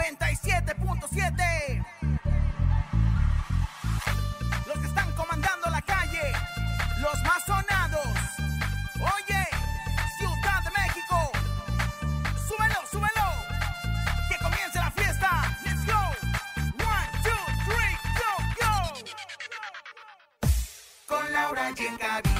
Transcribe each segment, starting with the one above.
97.7. Los que están comandando la calle, los más sonados. Oye, Ciudad de México. Súbelo, súbelo. Que comience la fiesta. Let's go. One, two, three, go, go. Con Laura y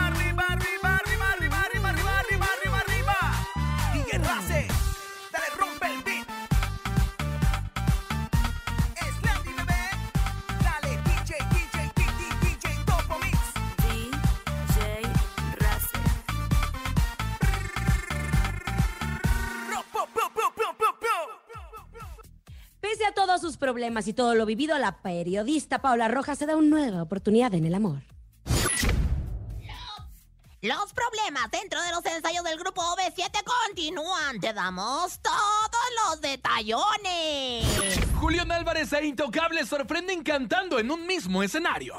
problemas y todo lo vivido, la periodista Paula Rojas se da una nueva oportunidad en el amor. Los problemas dentro de los ensayos del grupo OV7 continúan. Te damos todos los detallones. Julián Álvarez e Intocable sorprenden cantando en un mismo escenario.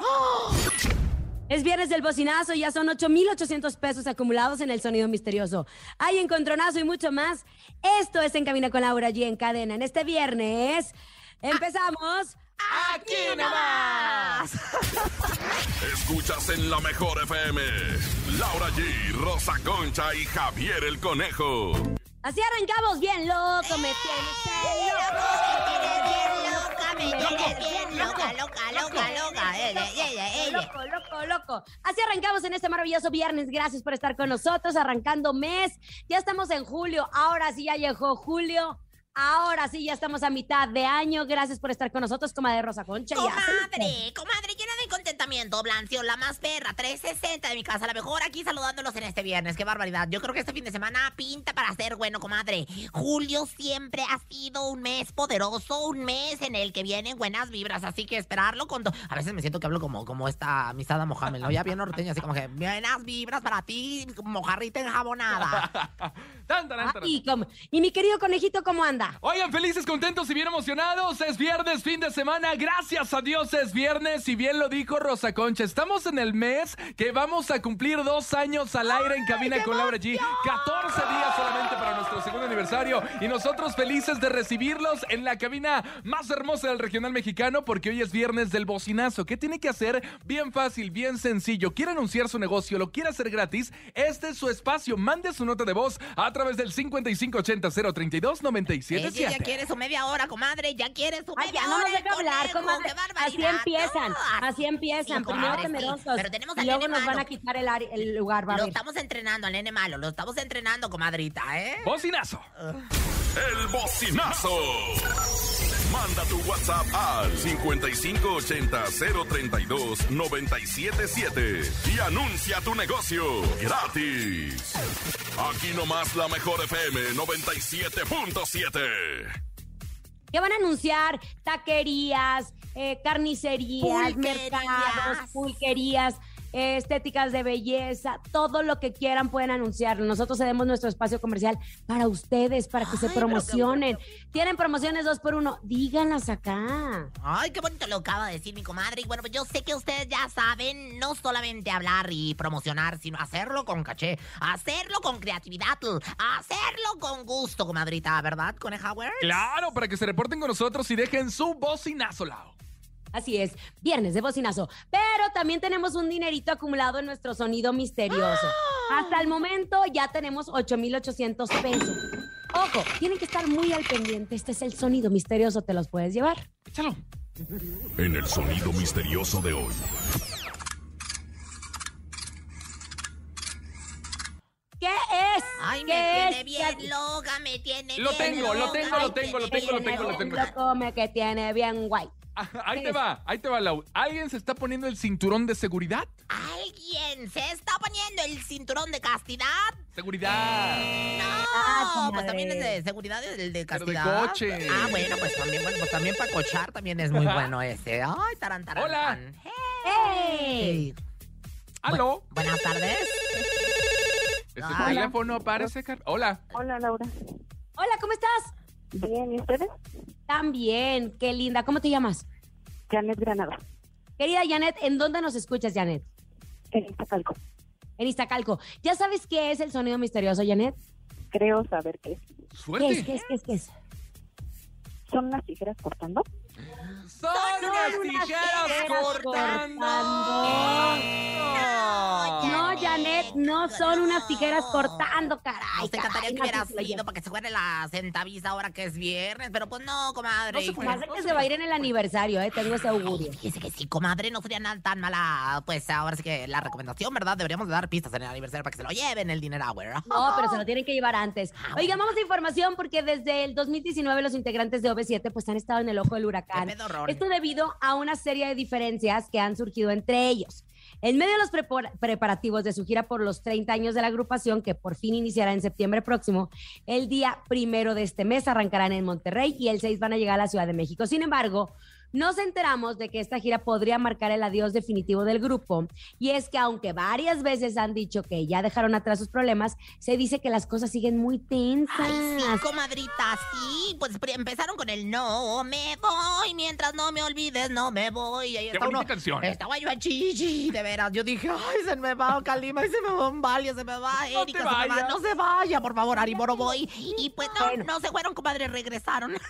Es viernes del bocinazo, ya son 8,800 pesos acumulados en el sonido misterioso. Hay encontronazo y mucho más. Esto es En Cabina con Laura G en cadena. En este viernes empezamos. ¡Aquí nomás! Escuchas en la mejor FM. Laura G, Rosa Concha y Javier el Conejo. Así arrancamos bien loco, me tienes loca, me tienes bien loca, loca, loca, loca. Eh, eh, eh, eh, eh. Loco, loco, loco. Así arrancamos en este maravilloso viernes. Gracias por estar con nosotros, arrancando mes. Ya estamos en julio. Ahora sí ya llegó julio. Ahora sí ya estamos a mitad de año. Gracias por estar con nosotros, comadre Rosa Concha. Comadre, comadre, llena de contentamiento. Blancio, la más perra, 360 de mi casa. La mejor aquí saludándolos en este viernes. Qué barbaridad. Yo creo que este fin de semana pinta para ser bueno, comadre. Julio siempre ha sido un mes poderoso, un mes en el que vienen buenas vibras. Así que esperarlo con. A veces me siento que hablo como, como esta amistad Mohamed, ¿no? Ya bien norteña, así como que buenas vibras para ti, mojarrita enjabonada. Tan, tan, tan, tan. Ay, com- y mi querido conejito, ¿cómo anda? Oigan, felices, contentos y bien emocionados. Es viernes, fin de semana. Gracias a Dios es viernes. Y bien lo dijo Rosa Concha. Estamos en el mes que vamos a cumplir dos años al aire en cabina con Laura G. 14 días solamente para nuestro segundo aniversario. Y nosotros felices de recibirlos en la cabina más hermosa del regional mexicano porque hoy es viernes del bocinazo. ¿Qué tiene que hacer? Bien fácil, bien sencillo. ¿Quiere anunciar su negocio? ¿Lo quiere hacer gratis? Este es su espacio. Mande su nota de voz a través del 5580 032 Ella ya quiere su media hora, comadre. Ya quiere su Ay, media ya no hora. nos deja hablar, comadre. Así empiezan, No, así empiezan. Sí, Primero comadre, sí. temerosos. Pero tenemos y al luego nene nos van a malo. quitar el, el lugar, va Lo estamos entrenando al nene malo. Lo estamos entrenando, comadrita, ¿eh? Bocinazo. El bocinazo. Manda tu WhatsApp al 5580-032-977 y anuncia tu negocio gratis. Aquí nomás la mejor FM 97.7. ¿Qué van a anunciar? Taquerías, eh, carnicerías, Pulquerías. mercados, pulquerías, eh, estéticas de belleza, todo lo que quieran pueden anunciarlo. Nosotros cedemos nuestro espacio comercial para ustedes, para que se Ay, promocionen. Tienen promociones dos por uno, díganlas acá. Ay, qué bonito lo acaba de decir mi comadre. Y bueno, pues yo sé que ustedes ya saben no solamente hablar y promocionar, sino hacerlo con caché, hacerlo con creatividad, hacerlo con gusto, comadrita, ¿verdad, Coneja Works? Claro, para que se reporten con nosotros y dejen su bocinazo, Lao. Así es, viernes de bocinazo. Pero también tenemos un dinerito acumulado en nuestro sonido misterioso. Hasta el momento ya tenemos 8,800 pesos. Ojo, tienen que estar muy al pendiente. Este es el sonido misterioso, te los puedes llevar. Échalo. En el sonido misterioso de hoy. ¿Qué es? Ay, me ¿Qué tiene es? bien loca, me tiene Lo bien tengo, lo tengo, ay, lo tengo, lo tengo, lo tengo, lo tengo. Lo come que tiene bien guay. Ah, Ahí ¿Qué te es? va, ahí te va, Lau. ¿Alguien se está poniendo el cinturón de seguridad? ¿Alguien se está poniendo el cinturón de castidad? Seguridad. No, Ah, pues también es de seguridad, el de Pero de castidad. coche. Ah, bueno, pues también, bueno, pues también para cochar también es muy bueno ese. Ay, taran, taran, Hola. Hey. ¿Aló? Buenas tardes. Este Hola. teléfono parece... Hola. Hola Laura. Hola, ¿cómo estás? Bien, ¿y ustedes? También, qué linda. ¿Cómo te llamas? Janet Granada, Querida Janet, ¿en dónde nos escuchas, Janet? en Iztacalco. En Iztacalco. ¿Ya sabes qué es el sonido misterioso, Janet? Creo saber qué es. ¿Qué es? Suerte. ¿Qué es? ¿Qué es? ¿Qué es? ¿Son las tijeras cortando? Son unas tijeras cortando. No, Janet, no son unas tijeras cortando, caray. Nos encantaría que hubiera sido para que se fuera la centaviza ahora que es viernes, pero pues no, comadre. No se de que se va a ir en el aniversario, ¿eh? Tengo ese augurio. Fíjese que sí, comadre, no sería nada tan mala, pues ahora sí que la recomendación, ¿verdad? Deberíamos de dar pistas en el aniversario para que se lo lleven el dinero hour. No, pero se lo tienen que llevar antes. Ah, Oigan, vamos a información porque desde el 2019 los integrantes de OV7 pues han estado en el ojo del huracán. Esto debido a una serie de diferencias que han surgido entre ellos. En medio de los prepar- preparativos de su gira por los 30 años de la agrupación, que por fin iniciará en septiembre próximo, el día primero de este mes arrancarán en Monterrey y el 6 van a llegar a la Ciudad de México. Sin embargo, nos enteramos de que esta gira podría marcar el adiós definitivo del grupo. Y es que aunque varias veces han dicho que ya dejaron atrás sus problemas, se dice que las cosas siguen muy tensas. Ay, sí, comadrita, sí. Pues empezaron con el no me voy, mientras no me olvides, no me voy. Y ahí Qué bonita uno. canción. Estaba yo a chichi, de veras. Yo dije, ay, se me va Calima, y se me va un Valia, se me va No Erika, te se me va. No se vaya, por favor, Ari voy. Y pues no, Bueno. no se fueron, comadre, regresaron.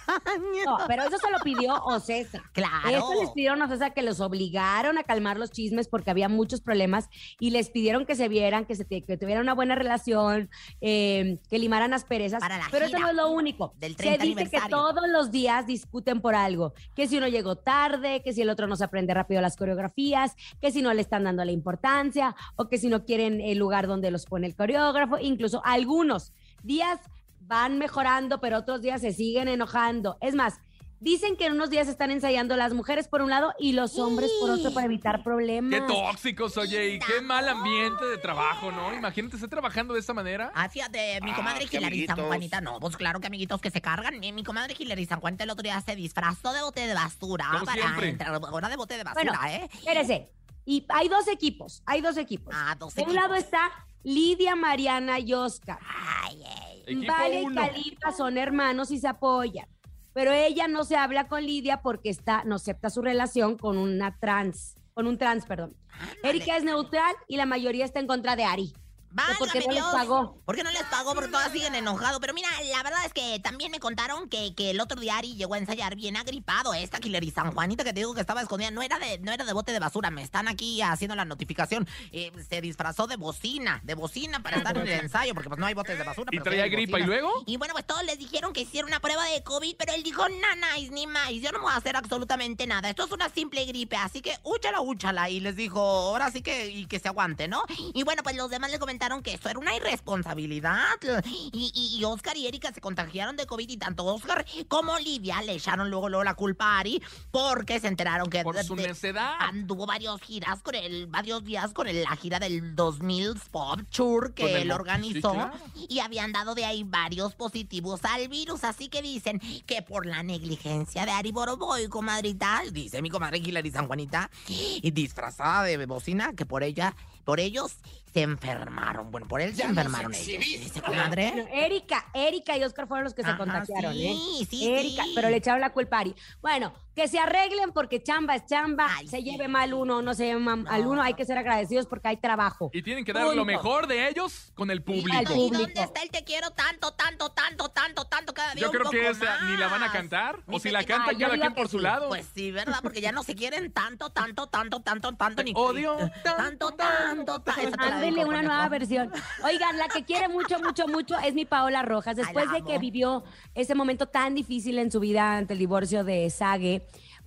No, pero eso se lo pidió Ocesa. Claro. Eso les pidieron a Ocesa que los obligaron a calmar los chismes porque había muchos problemas y les pidieron que se vieran, que, se, que tuvieran una buena relación, eh, que limaran asperezas. Para la pero eso no es lo único. del se 30 dice que todos los días discuten por algo. Que si uno llegó tarde, que si el otro no se aprende rápido las coreografías, que si no le están dando la importancia o que si no quieren el lugar donde los pone el coreógrafo. Incluso algunos días van mejorando, pero otros días se siguen enojando. Es más, dicen que en unos días están ensayando las mujeres por un lado y los hombres por otro para evitar problemas. Qué tóxicos, oye, y qué mal ambiente de trabajo, ¿no? Imagínate, estar trabajando de esta manera. Ah, fíjate, mi Ah, comadre qué Hilary San. Juanita, no, pues claro que amiguitos que se cargan. Mi, mi comadre Hilary San Juanita el otro día se disfrazó de bote de basura Como para siempre. entrar ahora de bote de basura, Bueno, ¿eh? Espérese. Y hay dos equipos, hay dos equipos. Ah, dos de un equipos. lado está Lidia, Mariana y Oscar. Ay, ay. Equipo Vale y. Califa son hermanos y se apoyan. Pero ella no se habla con Lidia porque está, no acepta su relación con una trans, con un trans, perdón. Erika es neutral y la mayoría está en contra de Ari. Válgame porque no les Dios. pagó. ¿Por qué no les pagó? Porque todas siguen enojados. Pero mira, la verdad es que también me contaron que, que el otro día Ari llegó a ensayar bien agripado. Esta Hilary San Juanita que te digo que estaba escondida no era de, no era de bote de basura. Me están aquí haciendo la notificación. Eh, se disfrazó de bocina, de bocina para estar en el ensayo, porque pues no hay botes de basura. ¿Y pero traía gripa y luego? Y bueno, pues todos les dijeron que hicieron una prueba de COVID, pero él dijo, nanáis, ni más, yo no me voy a hacer absolutamente nada. Esto es una simple gripe, así que úchala, úchala. Y les dijo, ahora sí que, y que se aguante, ¿no? Y bueno, pues los demás le comentaron que eso era una irresponsabilidad. Y, y, y Oscar y Erika se contagiaron de COVID y tanto Oscar como Lidia le echaron luego, luego la culpa a Ari porque se enteraron que Por su de- necedad. anduvo varios giras con el, varios días con el- la gira del 2000 Pop Tour que él organizó sí, claro. y habían dado de ahí varios positivos al virus, así que dicen que por la negligencia de Ari Boroboy, comadrita, dice mi comadre Hilary San Juanita, y disfrazada de bocina, que por ella, por ellos se enfermaron. Bueno, por él se enfermaron ellos. Dice comadre. Bueno, Erika, Erika y Oscar fueron los que se Ajá, contagiaron, sí, ¿eh? sí, Erika, sí. pero le echaron la culpa a Ari. Bueno, que se arreglen porque chamba es chamba, Ay, se lleve mal uno o no se lleve mal al No. uno, hay que ser agradecidos porque hay trabajo. Y tienen que dar lo mejor de ellos con el ¿Y, público. Y público. dónde está el te quiero tanto, tanto, tanto, tanto, tanto cada día Yo un creo que esa ni la van a cantar. Ni O si la cantan, cada quien por su lado. Pues sí, ¿verdad? Porque ya no se quieren tanto, tanto, tanto, tanto, tanto, ni Odio tanto, tanto, tanto. Ándele una nueva versión. Oigan, la que quiere mucho, mucho, mucho es mi Paola Rojas. Después de que vivió ese momento tan difícil en su vida ante el divorcio de Sage,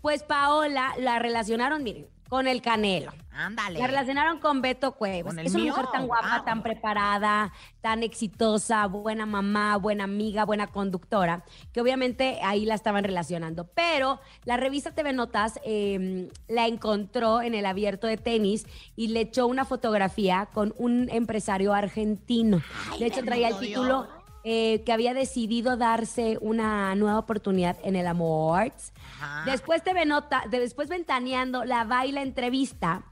pues Paola la relacionaron, miren, con el Canelo. Ándale. La relacionaron con Beto Cuevas. Con Es una mío. mujer tan guapa, Wow. tan preparada, tan exitosa, buena mamá, buena amiga, buena conductora, que obviamente ahí la estaban relacionando. Pero la revista TV Notas eh, la encontró en el abierto de tenis y le echó una fotografía con un empresario argentino. Ay, de hecho, traía el título. Eh, que había decidido darse una nueva oportunidad en el amor. Ajá. Después TV Nota, de- después ventaneando, la baila entrevista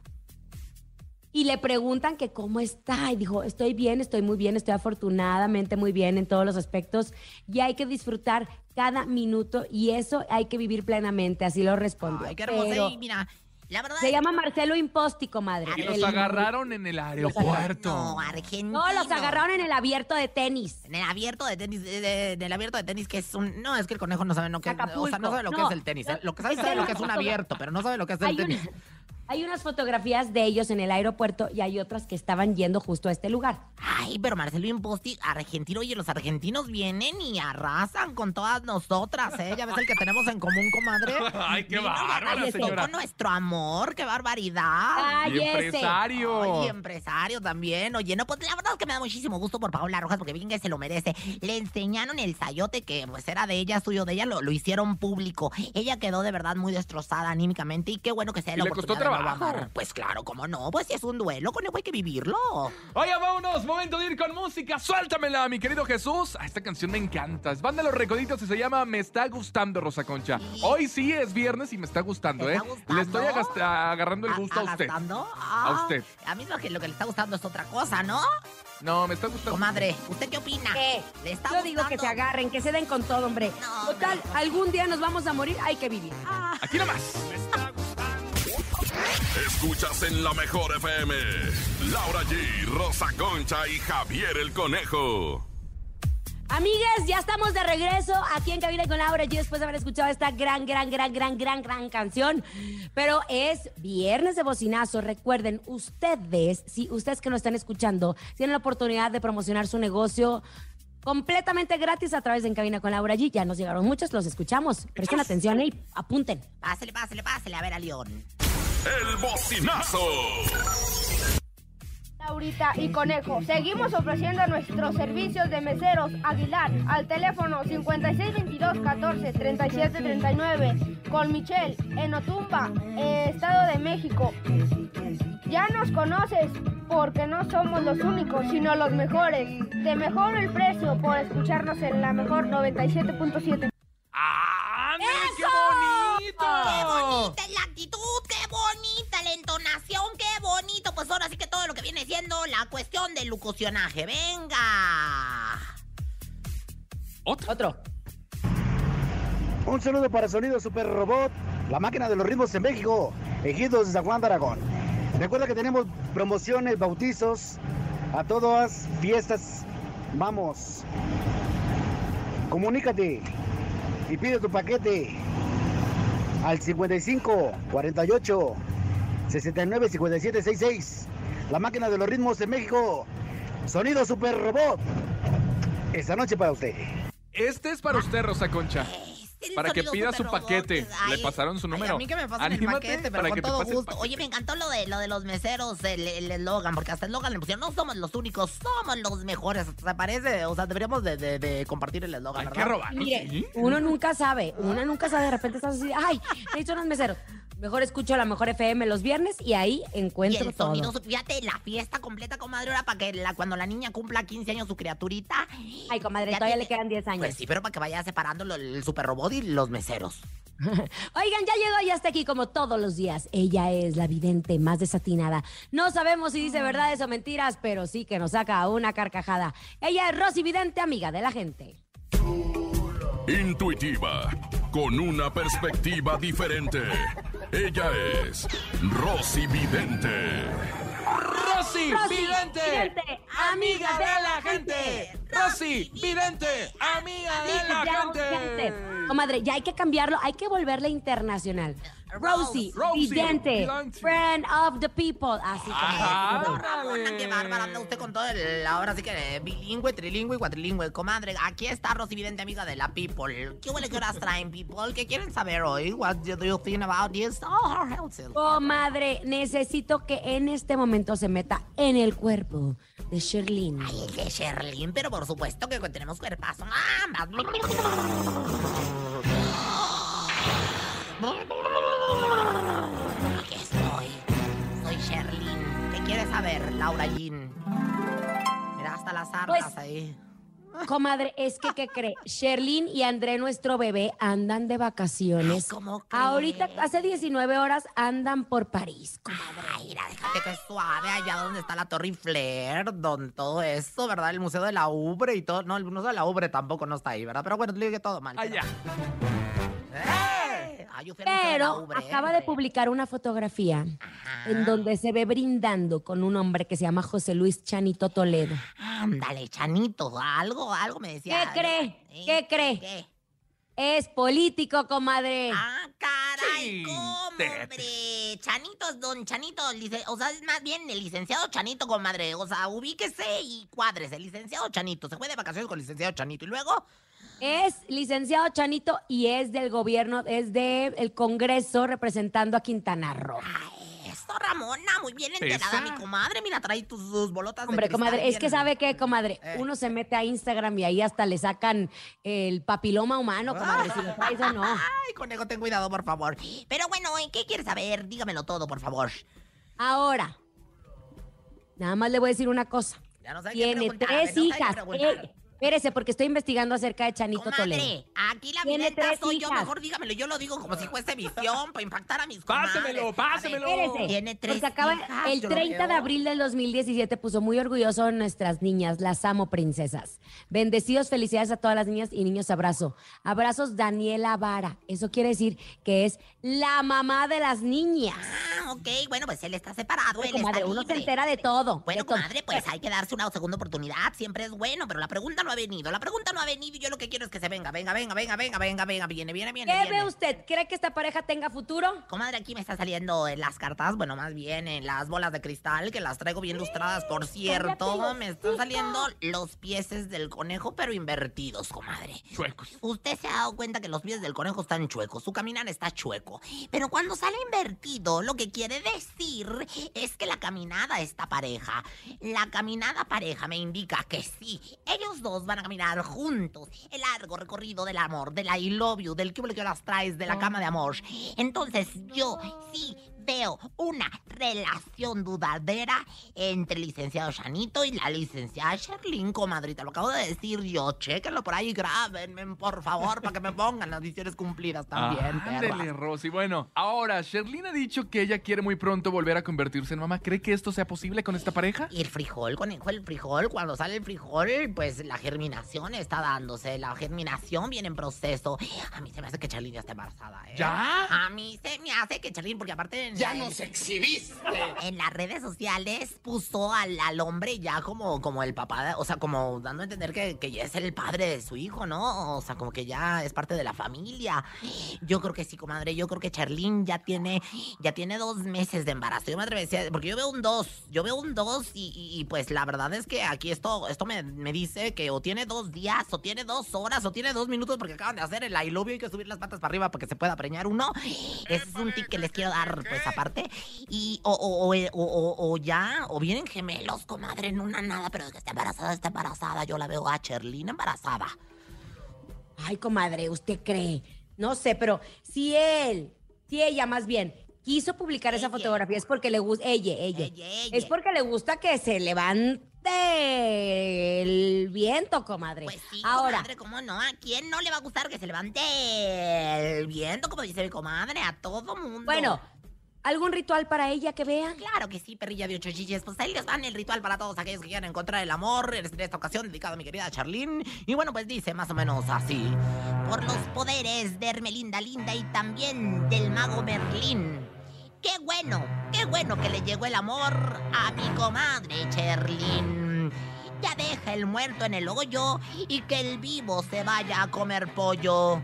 y le preguntan que cómo está. Y dijo, estoy bien, estoy muy bien, estoy afortunadamente muy bien en todos los aspectos. Y hay que disfrutar cada minuto y eso hay que vivir plenamente. Así lo respondió. Ay, qué hermoso. Pero Y mira, la verdad se es llama Marcelo Impóstico, madre. Y los El- agarraron en el aeropuerto. No, argentino. No, los agarraron en el abierto de tenis. En el abierto de tenis, de- de- en el abierto de tenis, que es un. No, es que el conejo no sabe lo que, o sea, no sabe lo que No, es el tenis. Lo que sabe, es sabe lo que es un abierto, pero no sabe lo que es el Hay, tenis. Hay unas fotografías de ellos en el aeropuerto y hay otras que estaban yendo justo a este lugar. Ay, pero Marcelo Imposti, argentino, oye, los argentinos vienen y arrasan con todas nosotras, ¿eh? Ya ves el que tenemos en común, comadre. Ay, qué arrasó señora. con nuestro amor, qué barbaridad. Ay, Y empresario. Oye, empresario también. Oye, no, pues la verdad es que me da muchísimo gusto por Paola Rojas porque bien que se lo merece. Le enseñaron el sayote que pues era de ella, suyo de ella, lo, lo hicieron público. Ella quedó de verdad muy destrozada anímicamente y qué bueno que sea ¿Y la le costó oportunidad nuevo trabajo? Pues claro, cómo no, pues si es un duelo, con eso hay que vivirlo. Oiga, vámonos, momento de ir con música. Suéltamela, mi querido Jesús. Ah, esta canción me encanta. Es Banda Los Recoditos y se llama Me está gustando, Rosa Concha. Sí. Hoy sí es viernes y me está gustando, ¿Te ¿eh? está gustando? Le estoy agarrando el gusto a, usted. ¿Agastando? A Ah, usted. A mí lo que, lo que le está gustando es otra cosa, ¿no? No, me está gustando. Comadre, ¿usted qué opina? ¿Qué? ¿Le está Yo digo que se agarren, que se den con todo, hombre. No, Total, algún día nos vamos a morir, hay que vivir. Aquí nomás. Escuchas en la mejor FM. Laura G, Rosa Concha y Javier el Conejo. Amigues, ya estamos de regreso aquí en Cabina con Laura G después de haber escuchado esta gran, gran, gran, gran, gran, gran canción. Pero es viernes de bocinazo. Recuerden, ustedes, si ustedes que nos están escuchando, tienen la oportunidad de promocionar su negocio completamente gratis a través de En Cabina con Laura G. Ya nos llegaron muchos, los escuchamos. Presten atención y apunten. Pásele, pásele, pásele, a ver a León. El bocinazo. Laurita y Conejo. Seguimos ofreciendo nuestros servicios de meseros Aguilar al teléfono 5622 14 37 39 con Michelle en Otumba, eh, Estado de México. Ya nos conoces porque no somos los únicos, sino los mejores. Te mejoro el precio por escucharnos en la mejor 97.7. ¡Ándale, qué ¡Qué bonito! bonita es la actitud! ¡Qué bonita la entonación! ¡Qué bonito! Pues ahora sí que todo lo que viene siendo la cuestión del locucionaje. ¡Venga! Otro. Otro. Un saludo para Sonido Super Robot, la máquina de los ritmos en México, ejidos de San Juan de Aragón. Recuerda que tenemos promociones, bautizos, a todas fiestas. Vamos. Comunícate y pide tu paquete al 55 48 69 57 66. La máquina de los ritmos en México. Sonido Super Robot. Esta noche para usted. Este es para usted, Rosa Concha. El Para que pida su paquete. Le pasaron su ay, número. a mí que me pasen Anímate el paquete, pero para con todo gusto. Oye, me encantó lo de lo de los meseros, el el eslogan, porque hasta el eslogan le pusieron, no somos los únicos, somos los mejores. ¿Te parece? O sea, deberíamos de, de- de compartir el eslogan, Hay ¿verdad? que robar. Mire, ¿sí? uno nunca sabe, uno nunca sabe, de repente estás así, ay, necesito unos meseros. Mejor escucho la mejor FM los viernes y ahí Y encuentro el todo. su- fíjate, la fiesta completa, comadre, ahora para que la, cuando la niña cumpla 15 años su criaturita. Ay, comadre, todavía tiene- le quedan 10 años. Pues sí, pero para que vaya separando lo- el super robot y los meseros. Oigan, ya llegó y está aquí como todos los días. Ella es la vidente más desatinada. No sabemos si dice verdades o mentiras, pero sí que nos saca una carcajada. Ella es Rosy Vidente, amiga de la gente. Intuitiva, con una perspectiva diferente. Ella es Rosy Vidente. Rosy, Rosy, vidente, vidente, amiga de la gente. Rosy, vidente, amiga de la gente. Comadre, ya hay que cambiarlo, hay que volverle internacional. Rosie, Rosie, vidente, vidente. friend of the people. Así. No, Ramona, qué bárbara anda usted con todo el... Ahora sí que eh, bilingüe, trilingüe y cuatrilingüe. Comadre, aquí está Rosy Vidente, amiga de la People. ¿Qué huele que horas traen, People? ¿Qué quieren saber hoy? What do you think about this? Oh. Comadre, necesito que en este momento se meta en el cuerpo de Sherlyn. Ay, el de Sherlyn, pero por supuesto que tenemos cuerpazo. Ah, Sherlyn. ¿Qué quieres saber, Laura Jean? Mira, hasta las armas Pues- ahí. Comadre, es que, ¿qué cree? Sherlyn y André, nuestro bebé, andan de vacaciones. Ay, ¿cómo? Ahorita, hace 19 horas, andan por París, comadre. Ay, mira, déjate que es suave allá donde está la Torre Eiffel, donde todo eso, ¿verdad? El Museo de la Ubre y todo. No, el Museo de la Ubre tampoco no está ahí, ¿verdad? Pero bueno, te digo que todo mal. Allá. ¡Eh! Yo fui Pero Ubre, acaba de publicar una fotografía Ajá. en donde se ve brindando con un hombre que se llama José Luis Chanito Toledo. Ándale, Chanito, algo, algo me decía. ¿Qué cree? ¿Eh? ¿Qué cree? ¿Qué? Es político, comadre. Ah, caray, Sí, ¿cómo, te- hombre? Chanito, es don Chanito, o sea, es más bien el licenciado Chanito, comadre. O sea, ubíquese y cuádrese. Licenciado Chanito, se fue de vacaciones con licenciado Chanito. Y luego, Es licenciado Chanito y es del gobierno, es del Congreso representando a Quintana Roo. Ay, Eso, Ramona, muy bien enterada, Esa. mi comadre. Mira, trae tus, sus bolotas de Hombre, comadre, es que sabe qué, comadre, Eh. uno se mete a Instagram y ahí hasta le sacan el papiloma humano, comadre, si lo traes o no. Ay, conejo, ten cuidado, por favor. Pero bueno, ¿en qué quieres saber? Dígamelo todo, por favor. Ahora, nada más le voy a decir una cosa. Ya no sé qué Tiene tres no sé qué hijas. Espérese, porque estoy investigando acerca de Chanito Toledo. Comadre, aquí la videnta tres soy yo, mejor dígamelo, yo lo digo como si fuese visión para impactar a mis comadres. Pásemelo, ver, pásemelo. Espérese. Tiene tres Porque acaba, hijas, el yo lo 30 de abril del 2017 puso muy orgulloso a nuestras niñas. Las amo, princesas. Bendecidos, felicidades a todas las niñas y niños. Abrazo. Abrazos, Daniela Vara. Eso quiere decir que es la mamá de las niñas. Ah, ok, bueno, pues él está separado, Oye, él comadre, está uno se libre. entera de todo. Bueno, de todo. comadre, pues hay que darse una segunda oportunidad, siempre es bueno, pero la pregunta no ha venido, la pregunta no ha venido y yo lo que quiero es que se venga, venga, venga, venga, venga, venga, venga, viene, viene, viene, ¿Qué viene. ve usted? ¿Cree que esta pareja tenga futuro? Comadre, aquí me está saliendo en las cartas, bueno, más bien en las bolas de cristal, que las traigo bien lustradas, por cierto. Me están saliendo los pieses del conejo, pero invertidos, comadre. Chuecos. Usted se ha dado cuenta que los pies del conejo están chuecos, su caminar está chueco. Pero cuando sale invertido, lo que quiere decir es que la caminada está pareja. La caminada pareja me indica que sí, ellos dos van a caminar juntos. El largo recorrido del amor, del I love you, del que que las traes, de la cama de amor. Entonces yo sí veo una relación dudadera entre el licenciado Chanito y la licenciada Sherlyn, comadrita. Lo acabo de decir yo. Chéquenlo por ahí, grábenme, por favor, para que me pongan las visiones cumplidas también, Ándele, perras. Rosy. Bueno, ahora, Sherlyn ha dicho que ella quiere muy pronto volver a convertirse en mamá. ¿Cree que esto sea posible con esta pareja? Y el frijol, conejo, el frijol, cuando sale el frijol, pues la germinación está dándose. La germinación viene en proceso. A mí se me hace que Charlene ya está embarazada, ¿eh? ¿Ya? A mí se me hace que Charlene, porque aparte... ¡Ya nos En las redes sociales puso al, al hombre ya como, como el papá, o sea, como dando a entender que, que ya es el padre de su hijo, ¿no? O sea, como que ya es parte de la familia. Yo creo que sí, comadre, yo creo que Charlene ya tiene, ya tiene dos meses de embarazo. Yo me atrevería, porque yo veo un dos, yo veo un dos y, pues la verdad es que aquí esto, esto me, me dice que o tiene dos días, o tiene dos horas, o tiene dos minutos, porque acaban de hacer el I love you, hay que subir las patas para arriba para que se pueda preñar uno. Ese es un tip que les quiero dar, pues aparte. Y, o, o, o, o- o- ya, o vienen gemelos, comadre, en una nada, pero de que está embarazada, está embarazada. Yo la veo a Cherlin embarazada. Ay, comadre, ¿usted cree? No sé, pero si él, si ella más bien quiso publicar esa fotografía es porque le gusta, ella, ella, Ella, ella. es porque le gusta que se levante el viento, comadre. Pues sí, Ahora, comadre, ¿cómo no? ¿A quién no le va a gustar que se levante el viento, como dice mi comadre? A todo mundo. bueno, ¿algún ritual para ella que vean? Claro que sí, perrilla de ocho chiches. Pues ahí les van el ritual para todos aquellos que quieran encontrar el amor. En esta ocasión dedicado a mi querida Charlene. Y bueno, pues dice más o menos así. Por los poderes de Hermelinda Linda y también del mago Merlín. Qué bueno, qué bueno que le llegó el amor a mi comadre Cherlin. Ya deja el muerto en el hoyo y que el vivo se vaya a comer pollo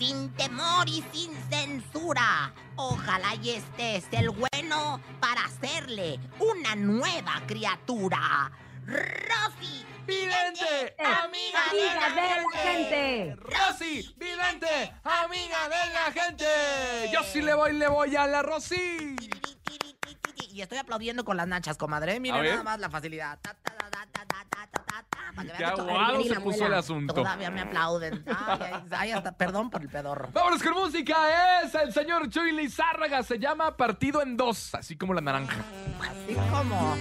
sin temor y sin censura. Ojalá y este es el bueno para hacerle una nueva criatura. Rosy, vidente, amiga de la gente. Rosy, vidente, amiga de la gente. Yo sí le voy, le voy a la Rosy. Y estoy aplaudiendo con las nachas, comadre. Mira nada más la facilidad para que vean se puso el asunto. Todavía me aplauden. Ay, ay, ay, hasta, perdón por el pedorro. Vámonos con música. Es el señor Chuy Lizárraga. Se llama Partido en Dos, así como la naranja. Así como...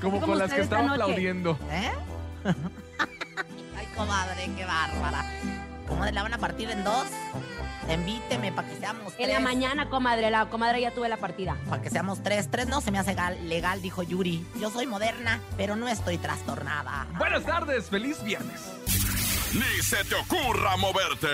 Como como con las que estaba aplaudiendo. ¿Eh? Ay, comadre, qué bárbara. ¿Cómo la van a partir en dos? Invíteme para que seamos En la tres. mañana, comadre, la comadre ya tuve la partida. Para que seamos tres. Tres no se me hace gal- legal, dijo Yuri. Yo soy moderna, pero no estoy trastornada. Buenas tardes, feliz viernes. Ni se te ocurra moverte.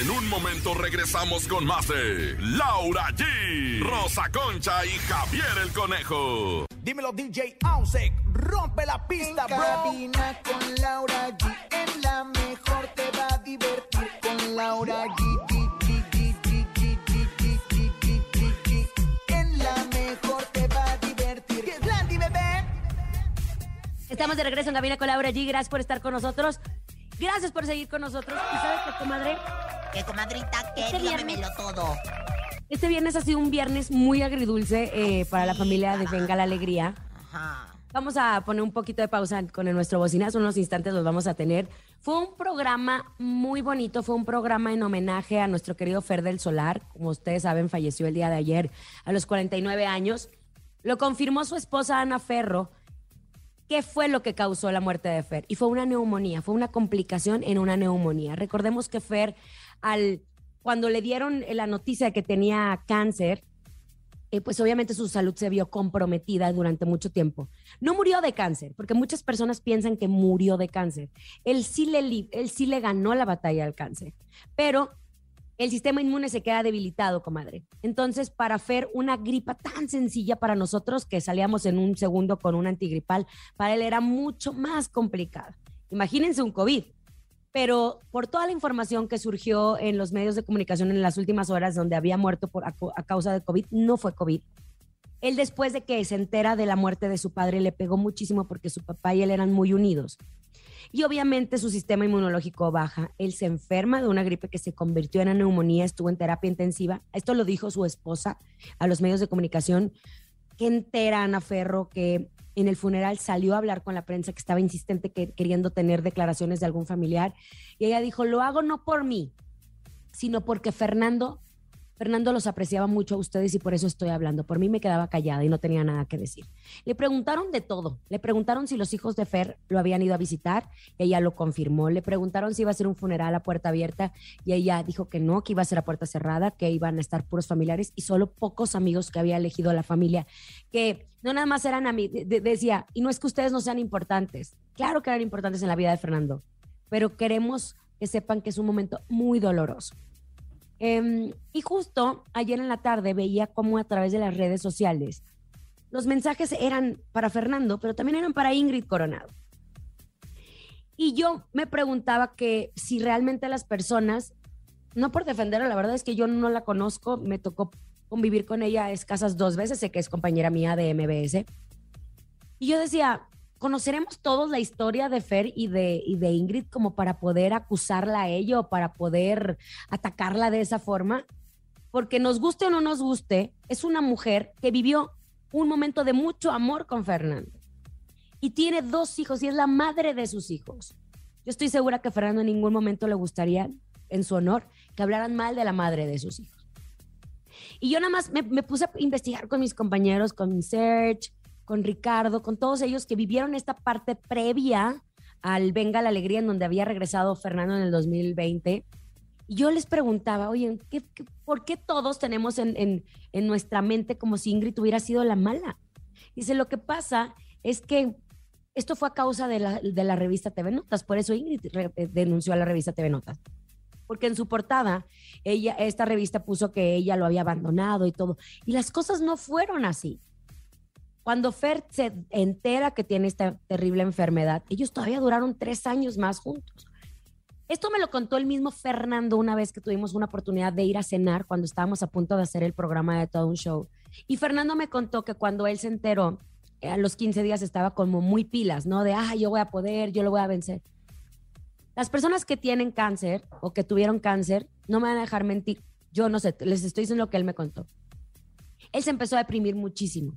En un momento regresamos con más de Laura G, Rosa Concha y Javier el Conejo. Dímelo DJ Ausek, rompe la pista, En bro. cabina con Laura G. En la mejor te va a divertir con Laura G, Estamos de regreso en Cabina con Laura G. Gracias por estar con nosotros. Gracias por seguir con nosotros. ¿Y sabes qué, comadre? Que comadrita, que Este viernes- todo. Este viernes ha sido un viernes muy agridulce eh, para la familia de Venga la Alegría. Ajá. Vamos a poner un poquito de pausa con el- nuestro bocinazo, unos instantes los vamos a tener. Fue un programa muy bonito, fue un programa en homenaje a nuestro querido Fer del Solar. Como ustedes saben, falleció el día de ayer a los 49 años. Lo confirmó su esposa Ana Ferro. ¿Qué fue lo que causó la muerte de Fer? Y fue una neumonía, fue una complicación en una neumonía. Recordemos que Fer, al, cuando le dieron la noticia de que tenía cáncer, eh, pues obviamente su salud se vio comprometida durante mucho tiempo. No murió de cáncer, porque muchas personas piensan que murió de cáncer. Él él sí le ganó la batalla al cáncer, pero el sistema inmune se queda debilitado, comadre. Entonces, para Fer, una gripa tan sencilla para nosotros que salíamos en un segundo con un antigripal, para él era mucho más complicada. Imagínense un COVID. Pero por toda la información que surgió en los medios de comunicación en las últimas horas donde había muerto por, a, a causa de COVID, no fue COVID. Él después de que se entera de la muerte de su padre le pegó muchísimo porque su papá y él eran muy unidos. Y obviamente su sistema inmunológico baja. Él se enferma de una gripe que se convirtió en una neumonía, estuvo en terapia intensiva. Esto lo dijo su esposa a los medios de comunicación. Que entera Ana Ferro que en el funeral salió a hablar con la prensa que estaba insistente que, queriendo tener declaraciones de algún familiar. Y ella dijo, lo hago no por mí, sino porque Fernando, Fernando los apreciaba mucho a ustedes y por eso estoy hablando. Por mí me quedaba callada y no tenía nada que decir. Le preguntaron de todo. Le preguntaron si los hijos de Fer lo habían ido a visitar y ella lo confirmó. Le preguntaron si iba a ser un funeral a puerta abierta y ella dijo que no, que iba a ser a puerta cerrada, que iban a estar puros familiares y solo pocos amigos que había elegido la familia, que no nada más eran amigos. decía, y no es que ustedes no sean importantes. Claro que eran importantes en la vida de Fernando, pero queremos que sepan que es un momento muy doloroso. Em, y justo ayer en la tarde veía cómo a través de las redes sociales los mensajes eran para Fernando, pero también eran para Ingrid Coronado. Y yo me preguntaba que si realmente las personas, no por defenderla, la verdad es que yo no la conozco, me tocó convivir con ella escasas dos veces, sé que es compañera mía de MBS. Y yo decía, ¿conoceremos todos la historia de Fer y de, Ingrid como para poder acusarla a ella o para poder atacarla de esa forma? Porque nos guste o no nos guste, es una mujer que vivió un momento de mucho amor con Fernando. Y tiene dos hijos y es la madre de sus hijos. Yo estoy segura que a Fernando en ningún momento le gustaría, en su honor, que hablaran mal de la madre de sus hijos. Y yo nada más me, me puse a investigar con mis compañeros, con Serge, con Ricardo, con todos ellos que vivieron esta parte previa al Venga la Alegría, en donde había regresado Fernando en el 2020. Y yo les preguntaba, oye, ¿qué, qué, por qué todos tenemos en, nuestra mente como si Ingrid hubiera sido la mala? Dice, lo que pasa es que esto fue a causa de la, revista TV Notas, por eso Ingrid eh, denunció a la revista TV Notas. Porque en su portada, ella, esta revista puso que ella lo había abandonado y todo. Y las cosas no fueron así. Cuando Fer se entera que tiene esta terrible enfermedad, ellos todavía duraron tres años más juntos. Esto me lo contó el mismo Fernando una vez que tuvimos una oportunidad de ir a cenar cuando estábamos a punto de hacer el programa de todo un show. Y Fernando me contó que cuando él se enteró, eh, a los 15 días estaba como muy pilas, ¿no? De, ah, yo voy a poder, yo lo voy a vencer. Las personas que tienen cáncer o que tuvieron cáncer, no me van a dejar mentir. Yo no sé, les estoy diciendo lo que él me contó. Él se empezó a deprimir muchísimo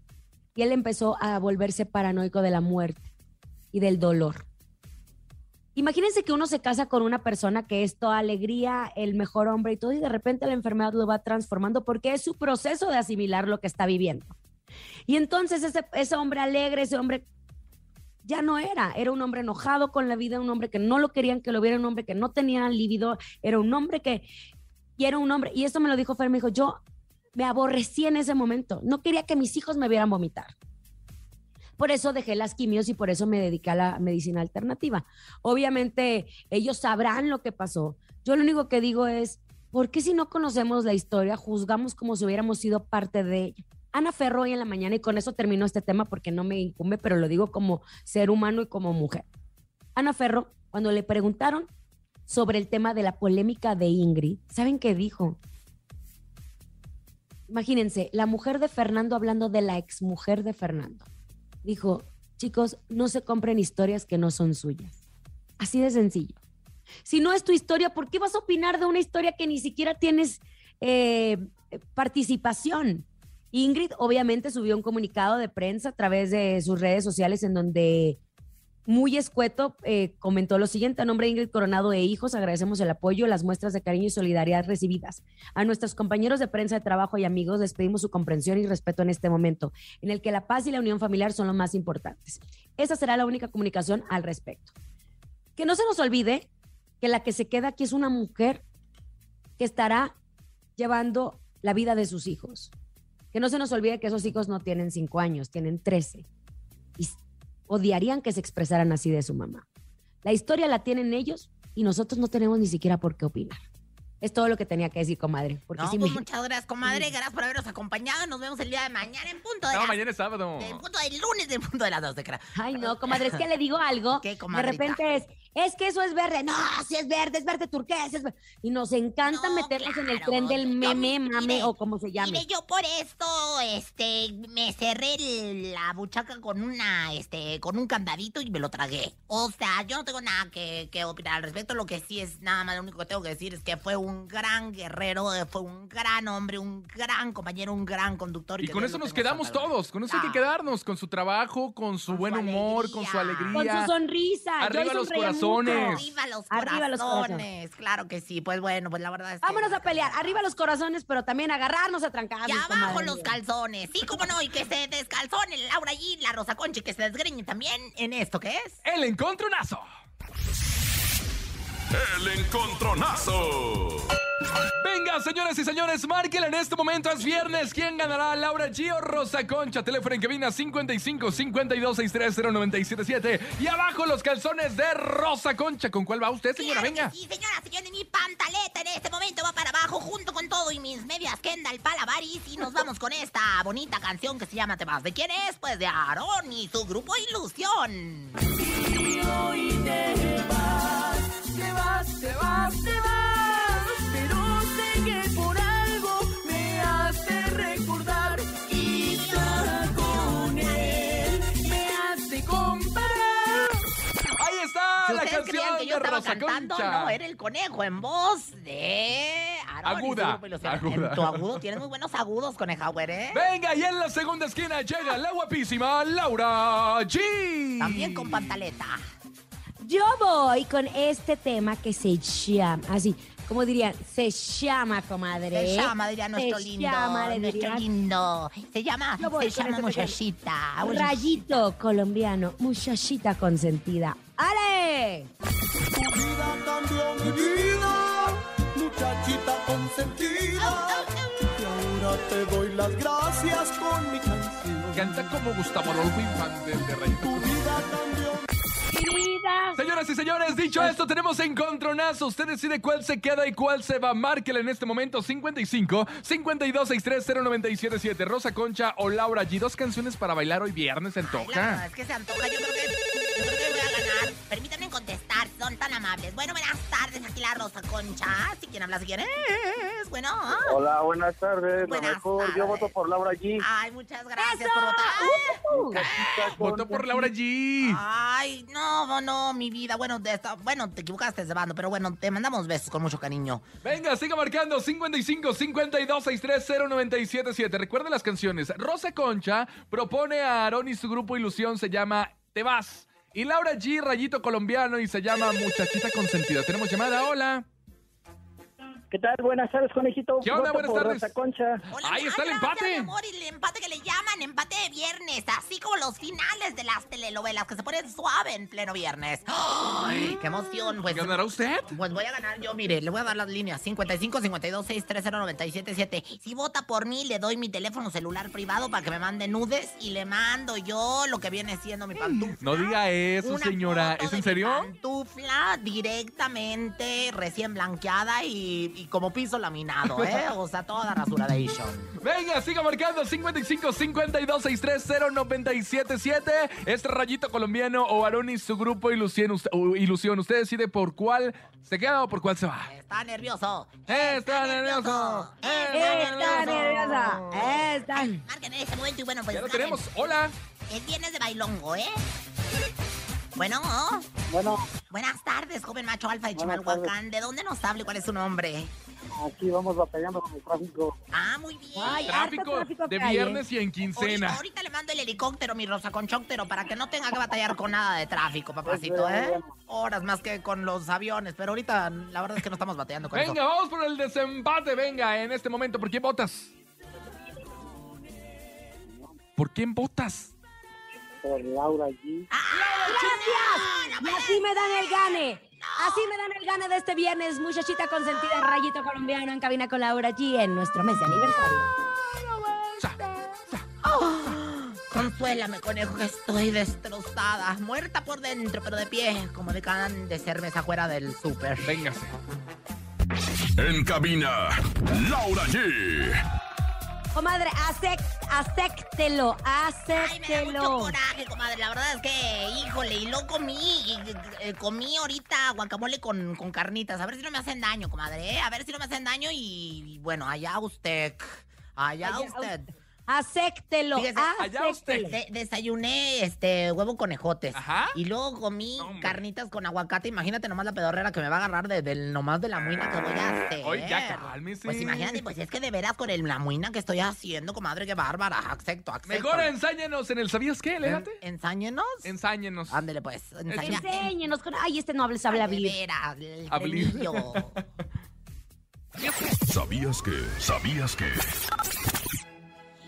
y él empezó a volverse paranoico de la muerte y del dolor. Imagínense que uno se casa con una persona que es toda alegría, el mejor hombre y todo, y de repente la enfermedad lo va transformando porque es su proceso de asimilar lo que está viviendo. Y entonces ese, hombre alegre, ese hombre ya no era, era un hombre enojado con la vida, un hombre que no lo querían que lo viera, un hombre que no tenía líbido, era un hombre que, y era un hombre, y esto me lo dijo Fer, me dijo, yo me aborrecí en ese momento, no quería que mis hijos me vieran vomitar. Por eso dejé las quimios y por eso me dediqué a la medicina alternativa. Obviamente ellos sabrán lo que pasó. Yo lo único que digo es, ¿por qué si no conocemos la historia juzgamos como si hubiéramos sido parte de ella? Ana Ferro hoy en la mañana, y con eso termino este tema porque no me incumbe, pero lo digo como ser humano y como mujer. Ana Ferro, cuando le preguntaron sobre el tema de la polémica de Ingrid, ¿saben qué dijo? Imagínense, la mujer de Fernando hablando de la exmujer de Fernando. Dijo, chicos, no se compren historias que no son suyas. Así de sencillo. Si no es tu historia, ¿por qué vas a opinar de una historia que ni siquiera tienes eh, participación? Ingrid obviamente subió un comunicado de prensa a través de sus redes sociales en donde muy escueto eh, comentó lo siguiente, a nombre de Ingrid Coronado e hijos, agradecemos el apoyo, las muestras de cariño y solidaridad recibidas. A nuestros compañeros de prensa de trabajo y amigos les pedimos su comprensión y respeto en este momento, en el que la paz y la unión familiar son lo más importantes. Esa será la única comunicación al respecto. Que no se nos olvide que la que se queda aquí es una mujer que estará llevando la vida de sus hijos. Que no se nos olvide que esos hijos no tienen cinco años, tienen trece. Odiarían que se expresaran así de su mamá. La historia la tienen ellos y nosotros no tenemos ni siquiera por qué opinar. Es todo lo que tenía que decir, comadre. Porque No, sí pues me- muchas gracias, comadre. Gracias por habernos acompañado. Nos vemos el día de mañana en punto de No, las- mañana es sábado. En punto del lunes, en punto de las 12, creo. Ay, no, comadre, es que le digo algo. ¿Qué, de comadrita? repente es, es que eso es verde. No, si es verde, es verde turquesa. Es verde. Y nos encanta No, meternos en el tren del Yo, meme, mire, mame o como se llame. Mire, yo por esto, este, me cerré la buchaca con una, este, con un candadito y me lo tragué. O sea, yo no tengo nada que, que opinar al respecto. Lo que sí es nada más, lo único que tengo que decir es que fue un gran guerrero, eh, fue un gran hombre, un gran compañero, un gran conductor. Y con eso nos quedamos todos. Con eso hay que Ah. quedarnos. Con su trabajo, con su Con buen su humor, con su alegría. Con su sonrisa. Yo Arriba los mucho. Corazones. Arriba los Arriba los corazones. Claro que sí. Pues bueno, pues la verdad es que... Vámonos a pelear. Arriba los corazones, pero también agarrarnos a trancar. Y abajo los calzones. Sí, cómo no. Y que se descalzone Laura G, la Rosa Concha, y que se desgreñe también en esto que es. El encontronazo. El encontronazo. Venga, señoras y señores, márquela en este momento. Es viernes. ¿Quién ganará? Laura G o Rosa Concha. Teléfono en cabina 55 52 630 977. Y abajo los calzones de Rosa Concha. ¿Con cuál va usted, señora? Claro Venga. Sí, señora, señora, mi pantaleta en este momento va para abajo junto con todo y mis medias Kendall Palabaris y nos vamos con esta bonita canción que se llama Te vas. ¿De quién es? Pues de Aarón y su grupo Ilusión. Te vas, te vas, te vas, yo estaba cantando, Concha. no, era el conejo en voz de su Aguda. En tu agudo, tienes muy buenos agudos, Conejauer, ¿eh? Venga, y en la segunda esquina llega la guapísima Laura G. También con pantaleta. Yo voy con este tema que se llama, así, como dirían, se llama, comadre. Se llama, diría nuestro Se lindo. llama, le nuestro lindo. Se llama, se llama este muchachita. Rayito colombiano, muchachita consentida. ¡Ale! Tu vida cambió mi vida, muchachita consentida. Y ahora te doy las gracias con mi canción. Canta como Gustavo Adolfo Infante de Rayito. Tu vida cambió. Señoras y señores, dicho esto, tenemos encontronazo. Usted decide cuál se queda y cuál se va. Márquela en este momento 55 52 630 977. Rosa Concha o Laura G. Dos canciones para bailar hoy viernes en Ay, la verdad Toca. es que se antoja. Yo creo que, yo creo que son tan amables. Bueno, buenas tardes, aquí la Rosa Concha. Si quien habla, si quién es. Bueno. Hola, buenas tardes. Buenas lo mejor, yo tardes. voto por Laura G. Ay, muchas gracias ¡Eso! por votar. Votó por Laura G. Ay, no, no, mi vida. Bueno, de esta- bueno, te equivocaste, Sebando, pero bueno, te mandamos besos con mucho cariño. Venga, siga marcando 55 52 630 977. Recuerden las canciones. Rosa Concha propone a Aarón y su grupo Ilusión se llama Te vas. Y Laura G, Rayito Colombiano y se llama Muchachita Consentida. Tenemos llamada, hola. ¿Qué tal? Buenas tardes, conejito. ¿Qué onda? Buenas tardes. Rosa Concha. Hola, Ahí está el gracias, empate. mi amor, y el empate que le llaman empate de viernes, así como los finales de las telenovelas que se ponen suave en pleno viernes. ¡Ay, qué emoción! Pues, ¿Ganará usted? pues voy a ganar yo, mire, le voy a dar las líneas 55 52 630 977. Si vota por mí, le doy mi teléfono celular privado para que me mande nudes y le mando yo lo que viene siendo mi pantufla. No diga eso, Una señora. foto ¿Es de en mi serio? Pantufla directamente recién blanqueada y, y como piso laminado, ¿eh? O sea, toda rasuradation. Venga, siga marcando 55 52 630 977. Este Rayito Colombiano o y su grupo Ilusión. Usted, Ilusión. Usted decide por cuál se queda o por cuál se va. Está nervioso. Está nervioso. Está nerviosa. Está. Marquen en este momento y bueno, pues Ya lo tenemos. Hola. El viernes de bailongo, ¿eh? Bueno, Bueno, buenas tardes, joven macho alfa de Chimalhuacán. ¿De dónde nos habla y cuál es su nombre? aquí vamos batallando con el tráfico. Ah, muy bien. Ay, Tráfico de ¿eh? viernes y en quincena. ahorita le mando el helicóptero, mi rosa conchóptero, para que no tenga que batallar con nada de tráfico, papacito, ¿eh? Horas más que con los aviones, pero ahorita la verdad es que no estamos batallando con Venga, eso. vamos por el desempate. Venga, en este momento, ¿por quién votas? ¿Por quién votas? Por Laura G. ¡Gracias! Y así me dan el gane. Así me dan el gane de este viernes, muchachita consentida, rayito colombiano en cabina con Laura G en nuestro mes de aniversario. Consuélame, conejo, que estoy destrozada. Muerta por dentro, pero de pie, como de can de cerveza fuera del súper. Véngase. En cabina, Laura G. Comadre, acec, acéctelo, Ay, me da mucho coraje, comadre. La verdad es que, híjole, y lo comí. y, eh, comí ahorita guacamole con, con carnitas. A ver si no me hacen daño, comadre. ¿eh? A ver si no me hacen daño y, y bueno, allá usted. Allá, Allá usted. Acéctelo, Fíjese, allá usted. acéctelo. De- desayuné este huevo con ejotes. Ajá. Y luego comí No, hombre. carnitas con aguacate. Imagínate nomás la pedorrera que me va a agarrar de, del nomás de la muina que voy a hacer. Oye, ya cálmese. Pues imagínate, pues es que de veras con el, la muina que estoy haciendo, comadre, qué bárbara. Acepto, acepto. Mejor ensáñanos en el ¿Sabías qué? Léate. En- ¿Ensáñenos? Ensáñenos. Ándele pues. ensaña- Enséñenos con. Ay, este no habla, sabe De abrir. veras, el Abrir. frenillo. ¿Sabías que? ¿Sabías que?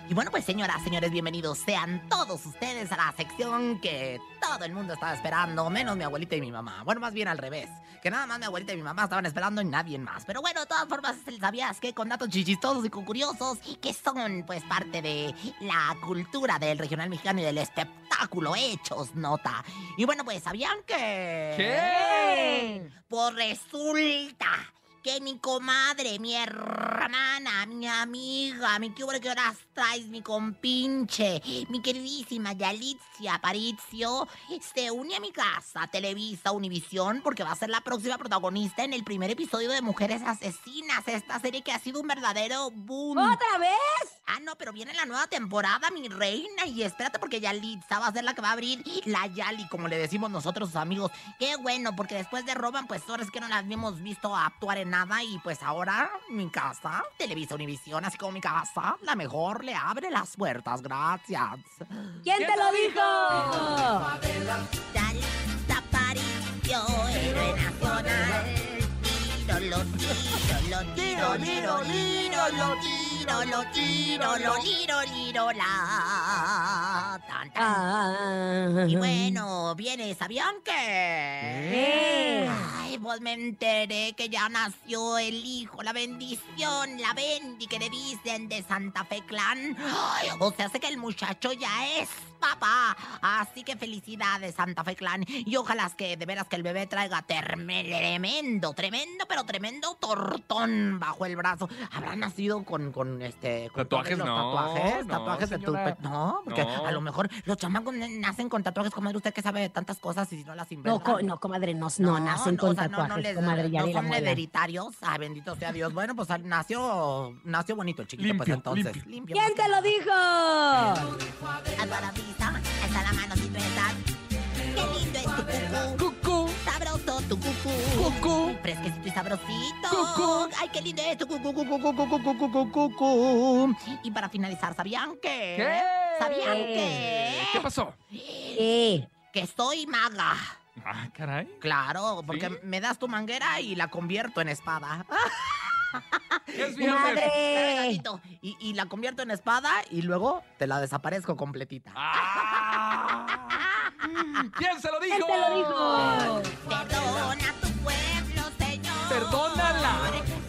Y bueno, pues señoras, señores, bienvenidos sean todos ustedes a la sección que todo el mundo estaba esperando, menos mi abuelita y mi mamá. Bueno, más bien al revés, que nada más mi abuelita y mi mamá estaban esperando y nadie más. Pero bueno, de todas formas, ¿sabías que con datos chichistosos y con curiosos que son pues parte de la cultura del regional mexicano y del espectáculo hechos nota? Y bueno, pues ¿sabían que... ¿Qué? Pues resulta que mi comadre, mi hermana, mi amiga, mi que hora que horas traes, mi compinche, mi queridísima Yalitza Aparicio, se une a mi casa, Televisa Univisión, porque va a ser la próxima protagonista en el primer episodio de Mujeres Asesinas, esta serie que ha sido un verdadero boom. ¿Otra vez? Ah, no, pero viene la nueva temporada, mi reina. Y espérate, porque Yalitza va a ser la que va a abrir la Yali, como le decimos nosotros, sus amigos. Qué bueno, porque después de Roban, pues ahora es que no las hemos visto actuar en nada. Y pues ahora, mi casa, Televisa Univisión, así como mi casa, la mejor le abre las puertas. Gracias. ¿Quién te lo dijo? Yalitza Aparicio, héroe nacional. Tiro, lo tiro, lo tiro, liro, liro, lo tiro, lo tiro, lo liro, liro, la. Tan, tan. Ah. Y bueno, viene, ¿sabían que? ¿Qué? Ay, Ay, pues me enteré que ya nació el hijo, la bendición, la bendi que le dicen de Santa Fe Clan. Ay, o sea, sé que el muchacho ya es papá. Así que felicidades, Santa Fe Clan. Y ojalá que de veras que el bebé traiga tremendo, tremendo, pero tremendo tortón bajo el brazo. ¿Habrá nacido con, con este. con Tatuajes, los no, Tatuajes, no, tatuajes de tu. pe- No, porque No. a lo mejor los chamacos nacen con tatuajes, comadre. Usted que sabe de tantas cosas y si no las inventa. No, co- no, comadre, no, no, nacen con o sea, no- tatuajes, no les- comadre, ya no son hereditarios. Ay, bendito sea Dios. Bueno, pues nació, nació bonito el chiquito, pues entonces. limpio. Limpio, ¿Quién te lo dijo? A toda la vista, está la mano si tú estás. Qué lindo es tu cucú. Cucú, Sabroso tu cucú. cucú. Fresquecito y sabrosito. Cucú. Ay, qué lindo es tu cucú, cucú, cucú, cucú, cucú, cucú. Y para finalizar, ¿sabían que? ¿Qué? ¿Sabían que? ¿Qué pasó? ¿Qué? Que soy maga. Ah, caray. Claro, porque ¿Sí? me das tu manguera y la convierto en espada. Es. ¡Madre! Y, y la convierto en espada y luego te la desaparezco completita. Ah. ¿Quién se lo dijo? ¿Quién te lo dijo? Perdona tu pueblo, señor. Perdónala.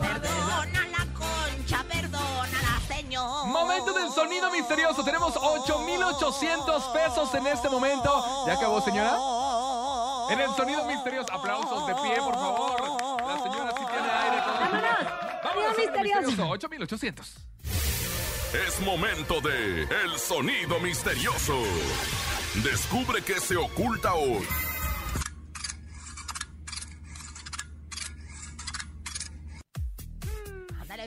Perdona la concha, perdónala, señor. Momento del sonido misterioso. Tenemos 8,800 pesos en este momento. ¿Ya acabó, señora? En el sonido misterioso. Aplausos de pie, por favor. La señora sí tiene aire. ¡Vámonos! Vámonos, Sonido misterioso. 8,800. Es momento de El Sonido Misterioso. Descubre qué se oculta hoy.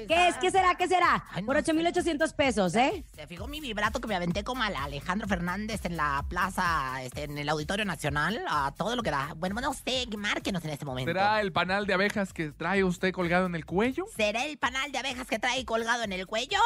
¿Qué es? ¿Qué será? ¿Qué será? Ay, no Por sé. 8,800 pesos, ¿eh? Se fijó mi vibrato que me aventé como al Alejandro Fernández en la plaza, este, en el Auditorio Nacional, a todo lo que da. Bueno, no sé, márquenos en este momento. ¿Será el panal de abejas que trae usted colgado en el cuello? ¿Será el panal de abejas que trae colgado en el cuello?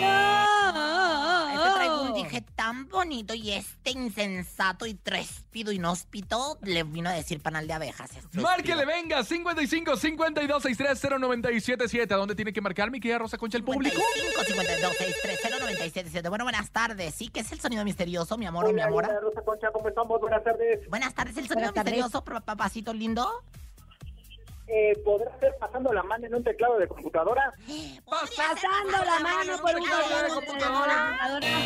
¡No! Es que traigo un dije tan bonito y este insensato y tréspido inhóspito le vino a decir panal de abejas. Márquele, venga, 55 52 63 0977. ¿A dónde tiene que marcar mi querida Rosa Concha el público? 55 52 630 977. Bueno, buenas tardes. ¿Sí? ¿Qué es el sonido misterioso, mi amor o mi amora? Rosa Concha, ¿cómo estamos? Buenas tardes. Buenas tardes, el sonido Buenas misterioso, pa- papacito lindo. Eh, ¿Podrá ser pasando la mano en un teclado de computadora? Pasando la mano por un teclado de de computadora. computadora.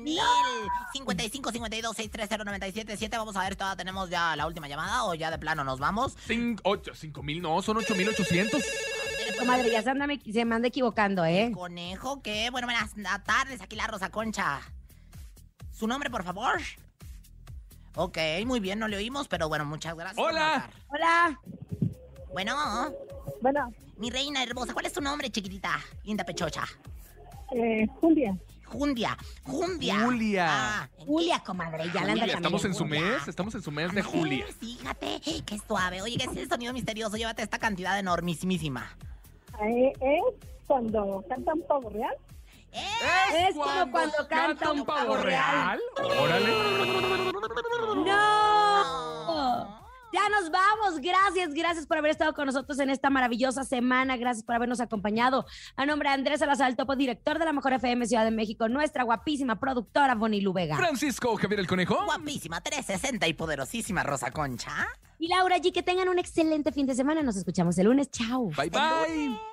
Mi reinel. 55 52 630 977. Vamos a ver, ¿todavía tenemos ya la última llamada o ya de plano nos vamos? 5 mil, no, son 8800. Comadre, ya se, anda, me- se me anda equivocando, ¿eh? Conejo, ¿qué? Bueno, buenas tardes, aquí la Rosa Concha. ¿Su nombre, por favor? Ok, muy bien, no le oímos, pero bueno, muchas gracias. Hola. Hola. Bueno, Bueno, mi reina hermosa, ¿cuál es tu nombre, chiquitita? Linda pechocha. eh, Julia, Jundia, Jundia. Julia. Ah. Julia, comadre, ya la anda Julia, estamos en su mes, estamos en su mes de Julia. Fíjate, qué suave. Oye, ¿qué es el sonido misterioso? Llévate esta cantidad enormísima. eh, es cuando cantan pavo real. Es como cuando canta un pavo real. Órale. ¡No! Ya nos vamos. Gracias, gracias por haber estado con nosotros en esta maravillosa semana. Gracias por habernos acompañado. A nombre de Andrés Salazar, topo director de la Mejor FM Ciudad de México, nuestra guapísima productora Bonnie Lubega. Francisco Javier el Conejo. Guapísima, 360 y poderosísima Rosa Concha. Y Laura G, que tengan un excelente fin de semana. Nos escuchamos el lunes. Chao. Bye bye.